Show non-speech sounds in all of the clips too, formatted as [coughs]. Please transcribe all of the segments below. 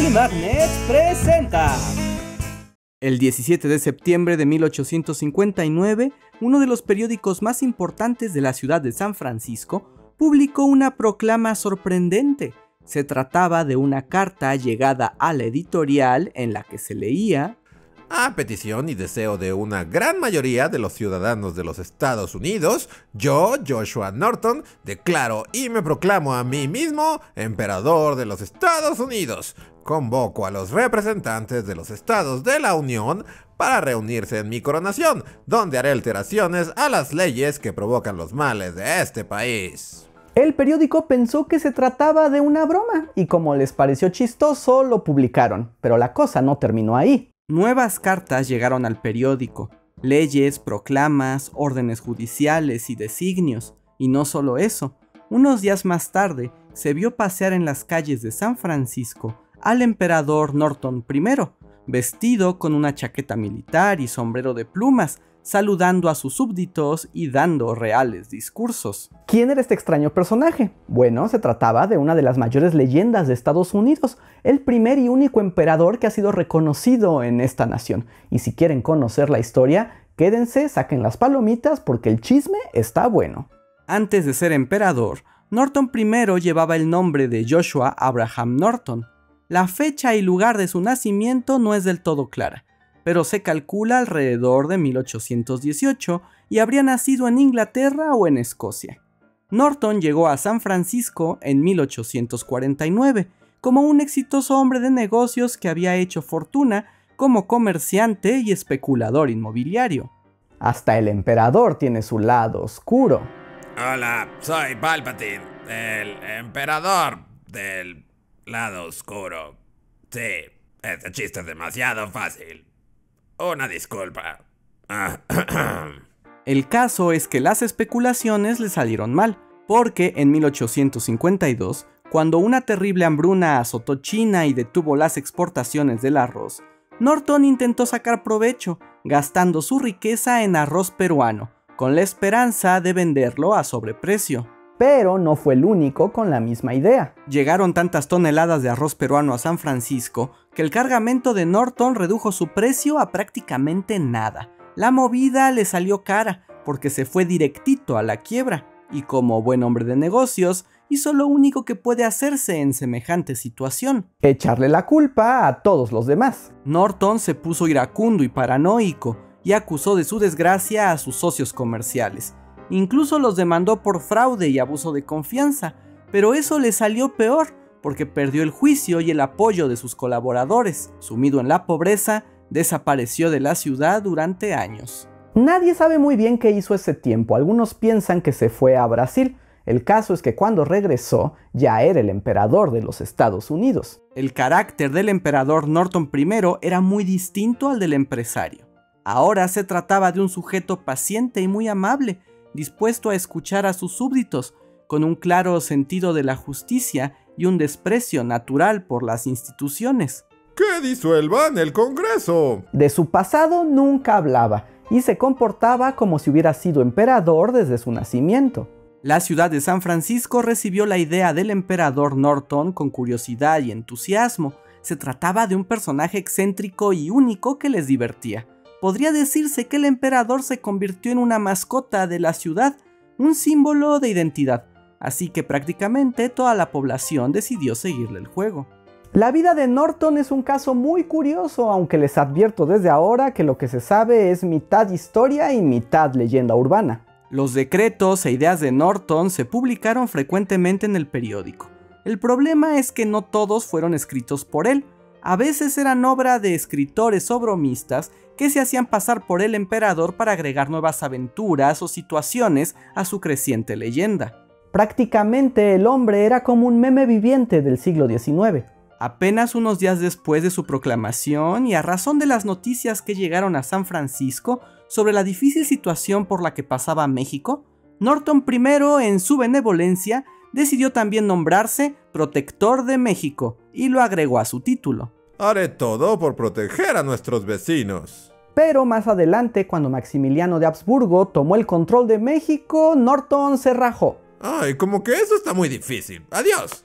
Publimagnet presenta. El 17 de septiembre de 1859, uno de los periódicos más importantes de la ciudad de San Francisco publicó una proclama sorprendente. Se trataba de una carta llegada a la editorial en la que se leía a petición y deseo de una gran mayoría de los ciudadanos de los Estados Unidos, yo, Joshua Norton, declaro y me proclamo a mí mismo emperador de los Estados Unidos. Convoco a los representantes de los estados de la Unión para reunirse en mi coronación, donde haré alteraciones a las leyes que provocan los males de este país. El periódico pensó que se trataba de una broma y como les pareció chistoso lo publicaron, pero la cosa no terminó ahí. Nuevas cartas llegaron al periódico, leyes, proclamas, órdenes judiciales y designios, y no solo eso, unos días más tarde se vio pasear en las calles de San Francisco al emperador Norton I, vestido con una chaqueta militar y sombrero de plumas, saludando a sus súbditos y dando reales discursos. ¿Quién era este extraño personaje? Bueno, se trataba de una de las mayores leyendas de Estados Unidos, el primer y único emperador que ha sido reconocido en esta nación. Y si quieren conocer la historia, quédense, saquen las palomitas porque el chisme está bueno. Antes de ser emperador, Norton I llevaba el nombre de Joshua Abraham Norton. La fecha y lugar de su nacimiento no es del todo clara, pero se calcula alrededor de 1818 y habría nacido en Inglaterra o en Escocia. Norton llegó a San Francisco en 1849 como un exitoso hombre de negocios que había hecho fortuna como comerciante y especulador inmobiliario. Hasta el emperador tiene su lado oscuro. Hola, soy Palpatine, el emperador del lado oscuro. Sí, este chiste es demasiado fácil. Una disculpa. [coughs] El caso es que las especulaciones le salieron mal, porque en 1852, cuando una terrible hambruna azotó China y detuvo las exportaciones del arroz, Norton intentó sacar provecho, gastando su riqueza en arroz peruano, con la esperanza de venderlo a sobreprecio pero no fue el único con la misma idea. Llegaron tantas toneladas de arroz peruano a San Francisco que el cargamento de Norton redujo su precio a prácticamente nada. La movida le salió cara porque se fue directito a la quiebra y como buen hombre de negocios hizo lo único que puede hacerse en semejante situación. Echarle la culpa a todos los demás. Norton se puso iracundo y paranoico y acusó de su desgracia a sus socios comerciales Incluso los demandó por fraude y abuso de confianza, pero eso le salió peor porque perdió el juicio y el apoyo de sus colaboradores. Sumido en la pobreza, desapareció de la ciudad durante años. Nadie sabe muy bien qué hizo ese tiempo. Algunos piensan que se fue a Brasil. El caso es que cuando regresó ya era el emperador de los Estados Unidos. El carácter del emperador Norton I era muy distinto al del empresario. Ahora se trataba de un sujeto paciente y muy amable, dispuesto a escuchar a sus súbditos, con un claro sentido de la justicia y un desprecio natural por las instituciones. ¡Que disuelvan el Congreso! De su pasado nunca hablaba y se comportaba como si hubiera sido emperador desde su nacimiento. La ciudad de San Francisco recibió la idea del emperador Norton con curiosidad y entusiasmo. Se trataba de un personaje excéntrico y único que les divertía podría decirse que el emperador se convirtió en una mascota de la ciudad, un símbolo de identidad, así que prácticamente toda la población decidió seguirle el juego. La vida de Norton es un caso muy curioso, aunque les advierto desde ahora que lo que se sabe es mitad historia y mitad leyenda urbana. Los decretos e ideas de Norton se publicaron frecuentemente en el periódico. El problema es que no todos fueron escritos por él, a veces eran obra de escritores o bromistas que se hacían pasar por el emperador para agregar nuevas aventuras o situaciones a su creciente leyenda. Prácticamente el hombre era como un meme viviente del siglo XIX. Apenas unos días después de su proclamación y a razón de las noticias que llegaron a San Francisco sobre la difícil situación por la que pasaba México, Norton I, en su benevolencia, decidió también nombrarse Protector de México y lo agregó a su título. Haré todo por proteger a nuestros vecinos. Pero más adelante, cuando Maximiliano de Habsburgo tomó el control de México, Norton se rajó. Ay, como que eso está muy difícil. Adiós.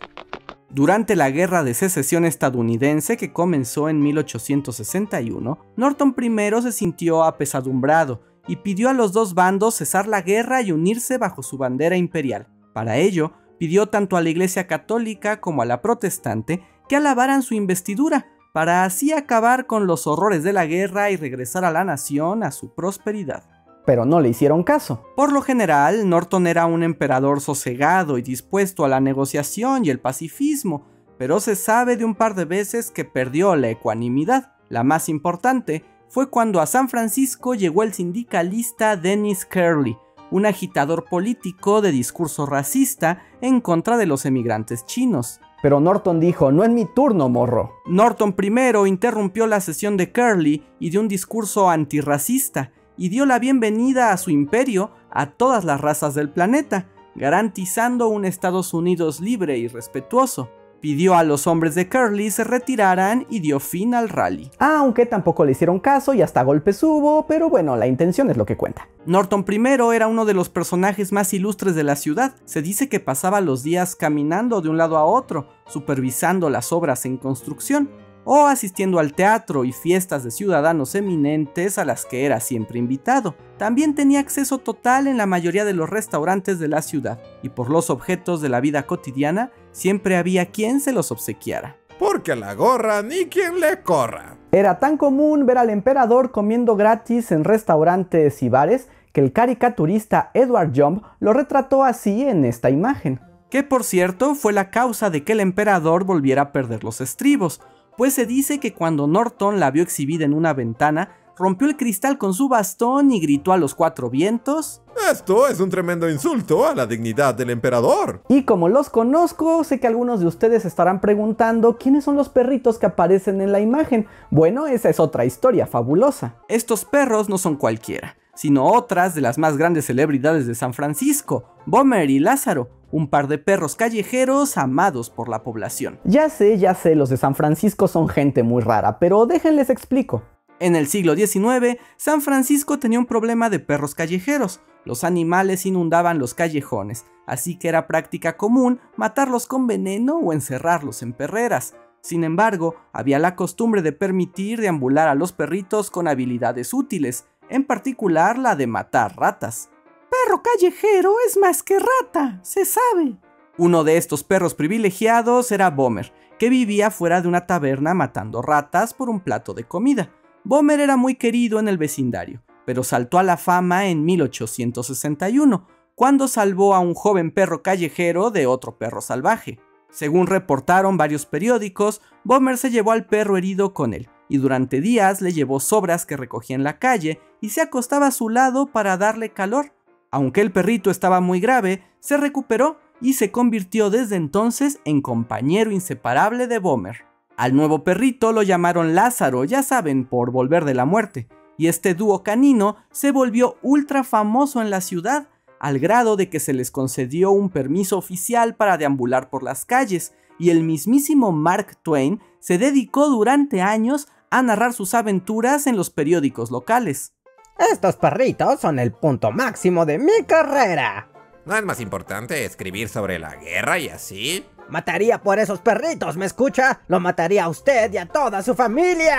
Durante la Guerra de Secesión estadounidense que comenzó en 1861, Norton I se sintió apesadumbrado y pidió a los dos bandos cesar la guerra y unirse bajo su bandera imperial. Para ello, pidió tanto a la Iglesia Católica como a la Protestante que alabaran su investidura, para así acabar con los horrores de la guerra y regresar a la nación a su prosperidad pero no le hicieron caso. Por lo general, Norton era un emperador sosegado y dispuesto a la negociación y el pacifismo, pero se sabe de un par de veces que perdió la ecuanimidad. La más importante fue cuando a San Francisco llegó el sindicalista Dennis Curley, un agitador político de discurso racista en contra de los emigrantes chinos. Pero Norton dijo, no es mi turno, morro. Norton primero interrumpió la sesión de Curley y dio un discurso antirracista, y dio la bienvenida a su imperio a todas las razas del planeta, garantizando un Estados Unidos libre y respetuoso. Pidió a los hombres de Curly se retiraran y dio fin al rally. Aunque tampoco le hicieron caso y hasta golpes hubo, pero bueno, la intención es lo que cuenta. Norton I era uno de los personajes más ilustres de la ciudad. Se dice que pasaba los días caminando de un lado a otro, supervisando las obras en construcción o asistiendo al teatro y fiestas de ciudadanos eminentes a las que era siempre invitado. También tenía acceso total en la mayoría de los restaurantes de la ciudad, y por los objetos de la vida cotidiana siempre había quien se los obsequiara. Porque la gorra ni quien le corra. Era tan común ver al emperador comiendo gratis en restaurantes y bares que el caricaturista Edward Jump lo retrató así en esta imagen. Que por cierto fue la causa de que el emperador volviera a perder los estribos, pues se dice que cuando Norton la vio exhibida en una ventana, rompió el cristal con su bastón y gritó a los cuatro vientos. Esto es un tremendo insulto a la dignidad del emperador. Y como los conozco, sé que algunos de ustedes estarán preguntando quiénes son los perritos que aparecen en la imagen. Bueno, esa es otra historia fabulosa. Estos perros no son cualquiera, sino otras de las más grandes celebridades de San Francisco, Bomber y Lázaro, un par de perros callejeros amados por la población. Ya sé, ya sé, los de San Francisco son gente muy rara, pero déjenles explico. En el siglo XIX, San Francisco tenía un problema de perros callejeros. Los animales inundaban los callejones, así que era práctica común matarlos con veneno o encerrarlos en perreras. Sin embargo, había la costumbre de permitir deambular a los perritos con habilidades útiles, en particular la de matar ratas perro callejero es más que rata, se sabe. Uno de estos perros privilegiados era Bomer, que vivía fuera de una taberna matando ratas por un plato de comida. Bomer era muy querido en el vecindario, pero saltó a la fama en 1861, cuando salvó a un joven perro callejero de otro perro salvaje. Según reportaron varios periódicos, Bomer se llevó al perro herido con él, y durante días le llevó sobras que recogía en la calle y se acostaba a su lado para darle calor. Aunque el perrito estaba muy grave, se recuperó y se convirtió desde entonces en compañero inseparable de Bomer. Al nuevo perrito lo llamaron Lázaro, ya saben, por volver de la muerte, y este dúo canino se volvió ultra famoso en la ciudad, al grado de que se les concedió un permiso oficial para deambular por las calles, y el mismísimo Mark Twain se dedicó durante años a narrar sus aventuras en los periódicos locales. Estos perritos son el punto máximo de mi carrera. ¿No es más importante escribir sobre la guerra y así? Mataría por esos perritos, ¿me escucha? Lo mataría a usted y a toda su familia.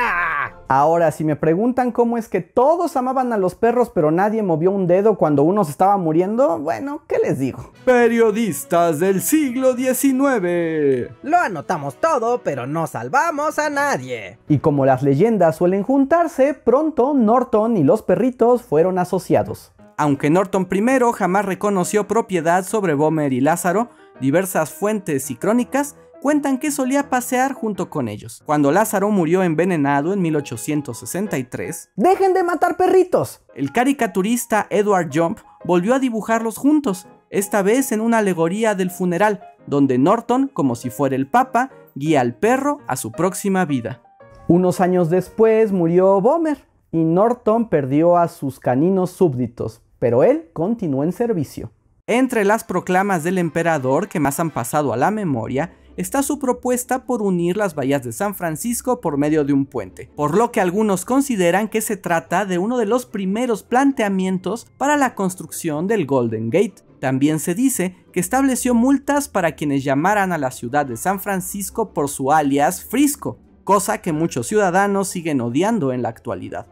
Ahora, si me preguntan cómo es que todos amaban a los perros pero nadie movió un dedo cuando uno se estaba muriendo, bueno, ¿qué les digo? Periodistas del siglo XIX. Lo anotamos todo, pero no salvamos a nadie. Y como las leyendas suelen juntarse, pronto Norton y los perritos fueron asociados. Aunque Norton I jamás reconoció propiedad sobre Bomer y Lázaro, Diversas fuentes y crónicas cuentan que solía pasear junto con ellos. Cuando Lázaro murió envenenado en 1863, ¡Dejen de matar perritos! El caricaturista Edward Jump volvió a dibujarlos juntos, esta vez en una alegoría del funeral, donde Norton, como si fuera el Papa, guía al perro a su próxima vida. Unos años después murió Bomer y Norton perdió a sus caninos súbditos, pero él continuó en servicio. Entre las proclamas del emperador que más han pasado a la memoria está su propuesta por unir las bahías de San Francisco por medio de un puente, por lo que algunos consideran que se trata de uno de los primeros planteamientos para la construcción del Golden Gate. También se dice que estableció multas para quienes llamaran a la ciudad de San Francisco por su alias Frisco, cosa que muchos ciudadanos siguen odiando en la actualidad.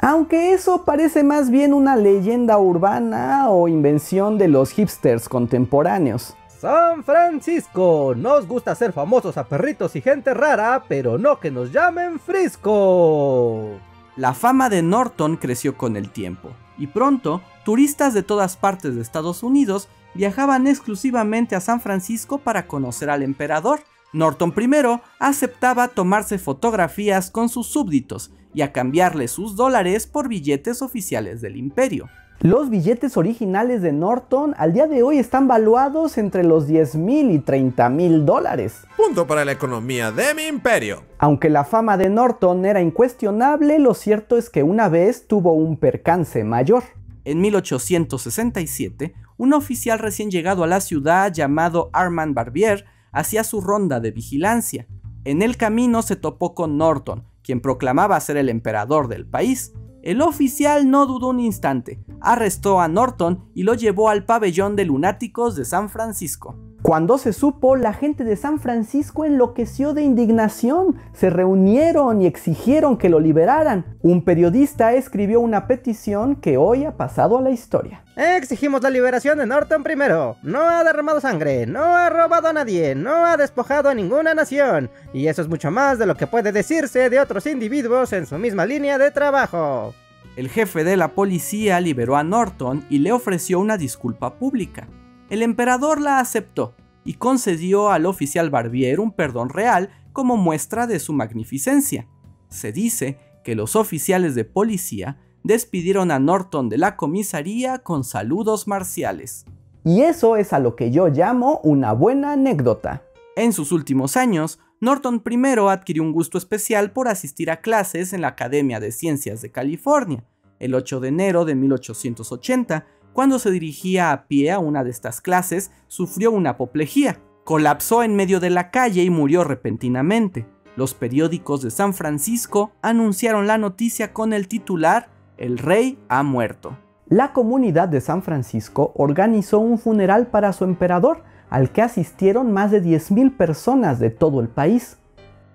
Aunque eso parece más bien una leyenda urbana o invención de los hipsters contemporáneos. San Francisco, nos gusta ser famosos a perritos y gente rara, pero no que nos llamen Frisco. La fama de Norton creció con el tiempo, y pronto turistas de todas partes de Estados Unidos viajaban exclusivamente a San Francisco para conocer al emperador. Norton I aceptaba tomarse fotografías con sus súbditos y a cambiarle sus dólares por billetes oficiales del imperio. Los billetes originales de Norton al día de hoy están valuados entre los 10 mil y 30 mil dólares. Punto para la economía de mi imperio. Aunque la fama de Norton era incuestionable, lo cierto es que una vez tuvo un percance mayor. En 1867, un oficial recién llegado a la ciudad llamado Armand Barbier hacía su ronda de vigilancia. En el camino se topó con Norton, quien proclamaba ser el emperador del país. El oficial no dudó un instante, arrestó a Norton y lo llevó al pabellón de lunáticos de San Francisco. Cuando se supo, la gente de San Francisco enloqueció de indignación, se reunieron y exigieron que lo liberaran. Un periodista escribió una petición que hoy ha pasado a la historia. Exigimos la liberación de Norton primero. No ha derramado sangre, no ha robado a nadie, no ha despojado a ninguna nación. Y eso es mucho más de lo que puede decirse de otros individuos en su misma línea de trabajo. El jefe de la policía liberó a Norton y le ofreció una disculpa pública. El emperador la aceptó y concedió al oficial Barbier un perdón real como muestra de su magnificencia. Se dice que los oficiales de policía despidieron a Norton de la comisaría con saludos marciales. Y eso es a lo que yo llamo una buena anécdota. En sus últimos años, Norton I adquirió un gusto especial por asistir a clases en la Academia de Ciencias de California. El 8 de enero de 1880, cuando se dirigía a pie a una de estas clases, sufrió una apoplejía. Colapsó en medio de la calle y murió repentinamente. Los periódicos de San Francisco anunciaron la noticia con el titular El rey ha muerto. La comunidad de San Francisco organizó un funeral para su emperador, al que asistieron más de 10.000 personas de todo el país.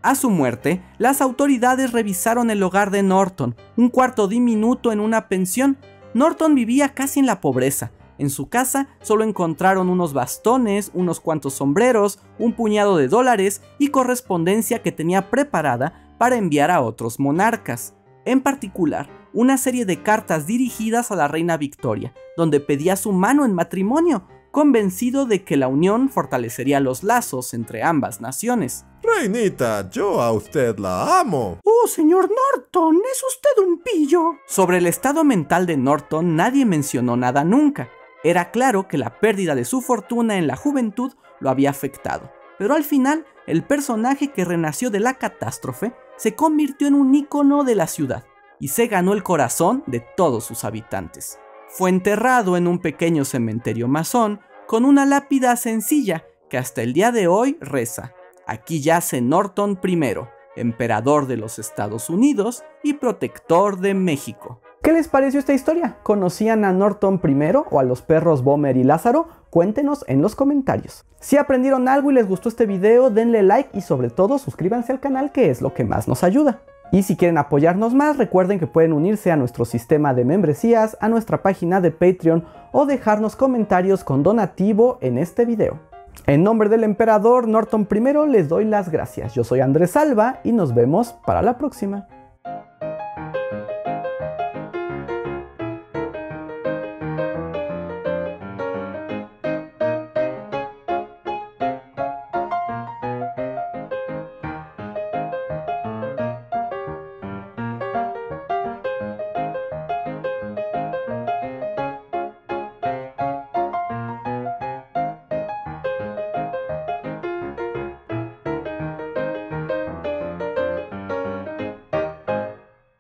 A su muerte, las autoridades revisaron el hogar de Norton, un cuarto diminuto en una pensión, Norton vivía casi en la pobreza. En su casa solo encontraron unos bastones, unos cuantos sombreros, un puñado de dólares y correspondencia que tenía preparada para enviar a otros monarcas. En particular, una serie de cartas dirigidas a la reina Victoria, donde pedía su mano en matrimonio, convencido de que la unión fortalecería los lazos entre ambas naciones. Reinita, yo a usted la amo. Oh, señor Norton, es usted un pillo. Sobre el estado mental de Norton nadie mencionó nada nunca. Era claro que la pérdida de su fortuna en la juventud lo había afectado. Pero al final, el personaje que renació de la catástrofe se convirtió en un ícono de la ciudad y se ganó el corazón de todos sus habitantes. Fue enterrado en un pequeño cementerio masón con una lápida sencilla que hasta el día de hoy reza. Aquí yace Norton I, emperador de los Estados Unidos y protector de México. ¿Qué les pareció esta historia? ¿Conocían a Norton I o a los perros Bomer y Lázaro? Cuéntenos en los comentarios. Si aprendieron algo y les gustó este video, denle like y sobre todo suscríbanse al canal que es lo que más nos ayuda. Y si quieren apoyarnos más, recuerden que pueden unirse a nuestro sistema de membresías, a nuestra página de Patreon o dejarnos comentarios con donativo en este video. En nombre del emperador Norton I les doy las gracias. Yo soy Andrés Salva y nos vemos para la próxima.